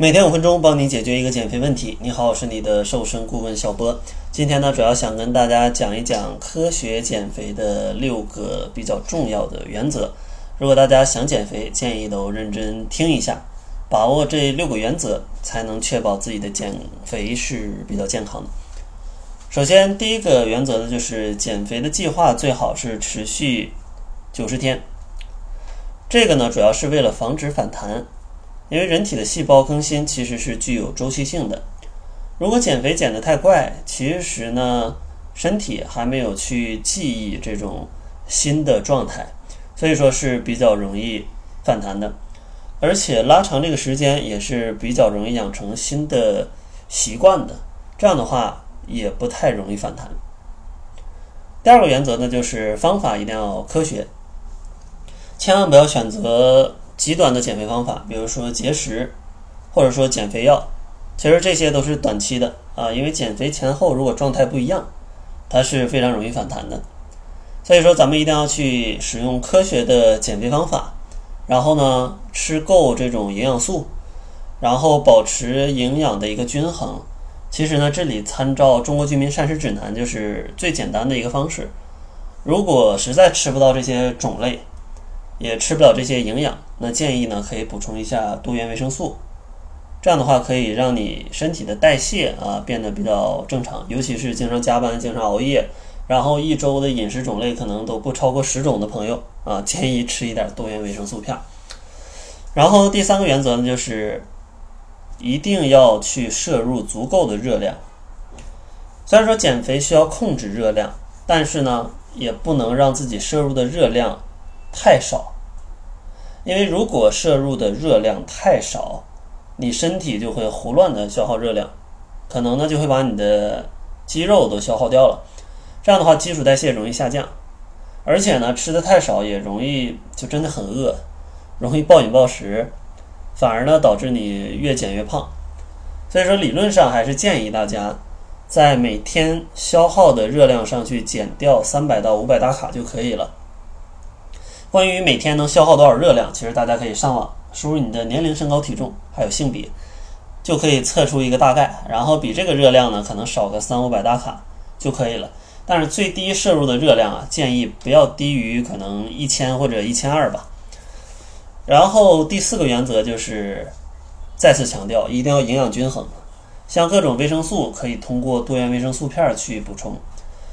每天五分钟，帮你解决一个减肥问题。你好，我是你的瘦身顾问小波。今天呢，主要想跟大家讲一讲科学减肥的六个比较重要的原则。如果大家想减肥，建议都认真听一下，把握这六个原则，才能确保自己的减肥是比较健康的。首先，第一个原则呢，就是减肥的计划最好是持续九十天。这个呢，主要是为了防止反弹。因为人体的细胞更新其实是具有周期性的，如果减肥减得太快，其实呢，身体还没有去记忆这种新的状态，所以说是比较容易反弹的，而且拉长这个时间也是比较容易养成新的习惯的，这样的话也不太容易反弹。第二个原则呢，就是方法一定要科学，千万不要选择。极端的减肥方法，比如说节食，或者说减肥药，其实这些都是短期的啊，因为减肥前后如果状态不一样，它是非常容易反弹的。所以说，咱们一定要去使用科学的减肥方法，然后呢，吃够这种营养素，然后保持营养的一个均衡。其实呢，这里参照《中国居民膳食指南》就是最简单的一个方式。如果实在吃不到这些种类，也吃不了这些营养，那建议呢可以补充一下多元维生素，这样的话可以让你身体的代谢啊变得比较正常，尤其是经常加班、经常熬夜，然后一周的饮食种类可能都不超过十种的朋友啊，建议吃一点多元维生素片。然后第三个原则呢就是一定要去摄入足够的热量，虽然说减肥需要控制热量，但是呢也不能让自己摄入的热量。太少，因为如果摄入的热量太少，你身体就会胡乱的消耗热量，可能呢就会把你的肌肉都消耗掉了。这样的话，基础代谢容易下降，而且呢吃的太少也容易就真的很饿，容易暴饮暴食，反而呢导致你越减越胖。所以说，理论上还是建议大家在每天消耗的热量上去减掉三百到五百大卡就可以了。关于每天能消耗多少热量，其实大家可以上网输入你的年龄、身高、体重，还有性别，就可以测出一个大概。然后比这个热量呢，可能少个三五百大卡就可以了。但是最低摄入的热量啊，建议不要低于可能一千或者一千二吧。然后第四个原则就是再次强调，一定要营养均衡。像各种维生素可以通过多元维生素片去补充，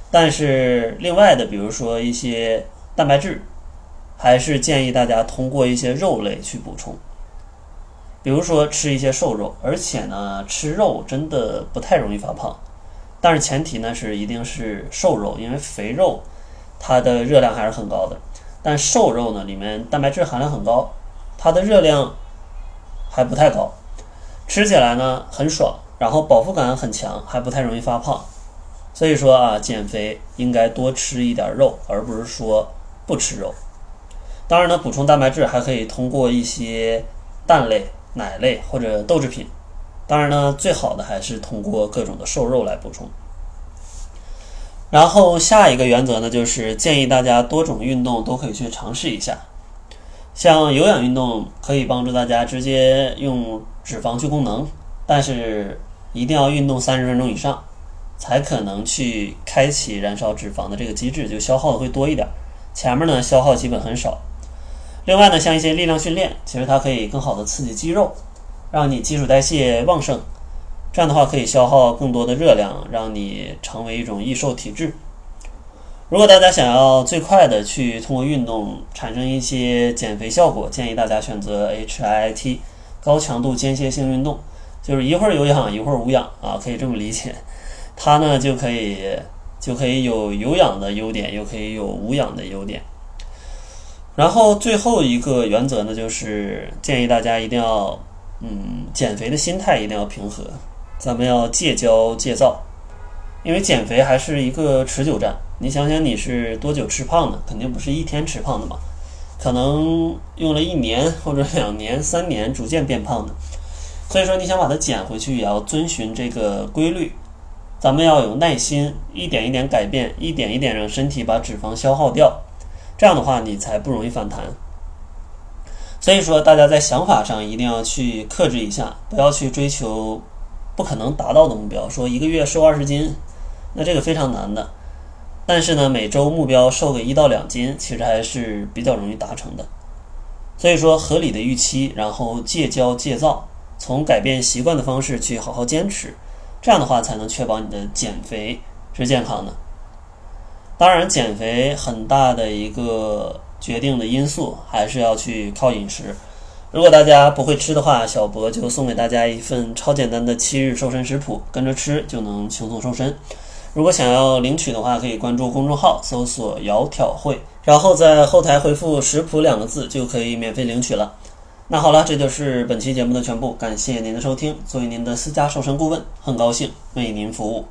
但是另外的，比如说一些蛋白质。还是建议大家通过一些肉类去补充，比如说吃一些瘦肉，而且呢，吃肉真的不太容易发胖，但是前提呢是一定是瘦肉，因为肥肉它的热量还是很高的，但瘦肉呢里面蛋白质含量很高，它的热量还不太高，吃起来呢很爽，然后饱腹感很强，还不太容易发胖，所以说啊，减肥应该多吃一点肉，而不是说不吃肉。当然呢，补充蛋白质还可以通过一些蛋类、奶类或者豆制品。当然呢，最好的还是通过各种的瘦肉来补充。然后下一个原则呢，就是建议大家多种运动都可以去尝试一下。像有氧运动可以帮助大家直接用脂肪去供能，但是一定要运动三十分钟以上，才可能去开启燃烧脂肪的这个机制，就消耗的会多一点。前面呢消耗基本很少。另外呢，像一些力量训练，其实它可以更好的刺激肌肉，让你基础代谢旺盛，这样的话可以消耗更多的热量，让你成为一种易瘦体质。如果大家想要最快的去通过运动产生一些减肥效果，建议大家选择 HIIT 高强度间歇性运动，就是一会儿有氧一会儿无氧啊，可以这么理解。它呢就可以就可以有有氧的优点，又可以有无氧的优点。然后最后一个原则呢，就是建议大家一定要，嗯，减肥的心态一定要平和，咱们要戒骄戒躁，因为减肥还是一个持久战。你想想你是多久吃胖的？肯定不是一天吃胖的嘛，可能用了一年或者两年、三年逐渐变胖的。所以说，你想把它减回去，也要遵循这个规律。咱们要有耐心，一点一点改变，一点一点让身体把脂肪消耗掉。这样的话，你才不容易反弹。所以说，大家在想法上一定要去克制一下，不要去追求不可能达到的目标。说一个月瘦二十斤，那这个非常难的。但是呢，每周目标瘦个一到两斤，其实还是比较容易达成的。所以说，合理的预期，然后戒骄戒躁，从改变习惯的方式去好好坚持，这样的话才能确保你的减肥是健康的。当然，减肥很大的一个。决定的因素还是要去靠饮食。如果大家不会吃的话，小博就送给大家一份超简单的七日瘦身食谱，跟着吃就能轻松瘦身。如果想要领取的话，可以关注公众号，搜索“窈窕会”，然后在后台回复“食谱”两个字，就可以免费领取了。那好了，这就是本期节目的全部，感谢您的收听。作为您的私家瘦身顾问，很高兴为您服务。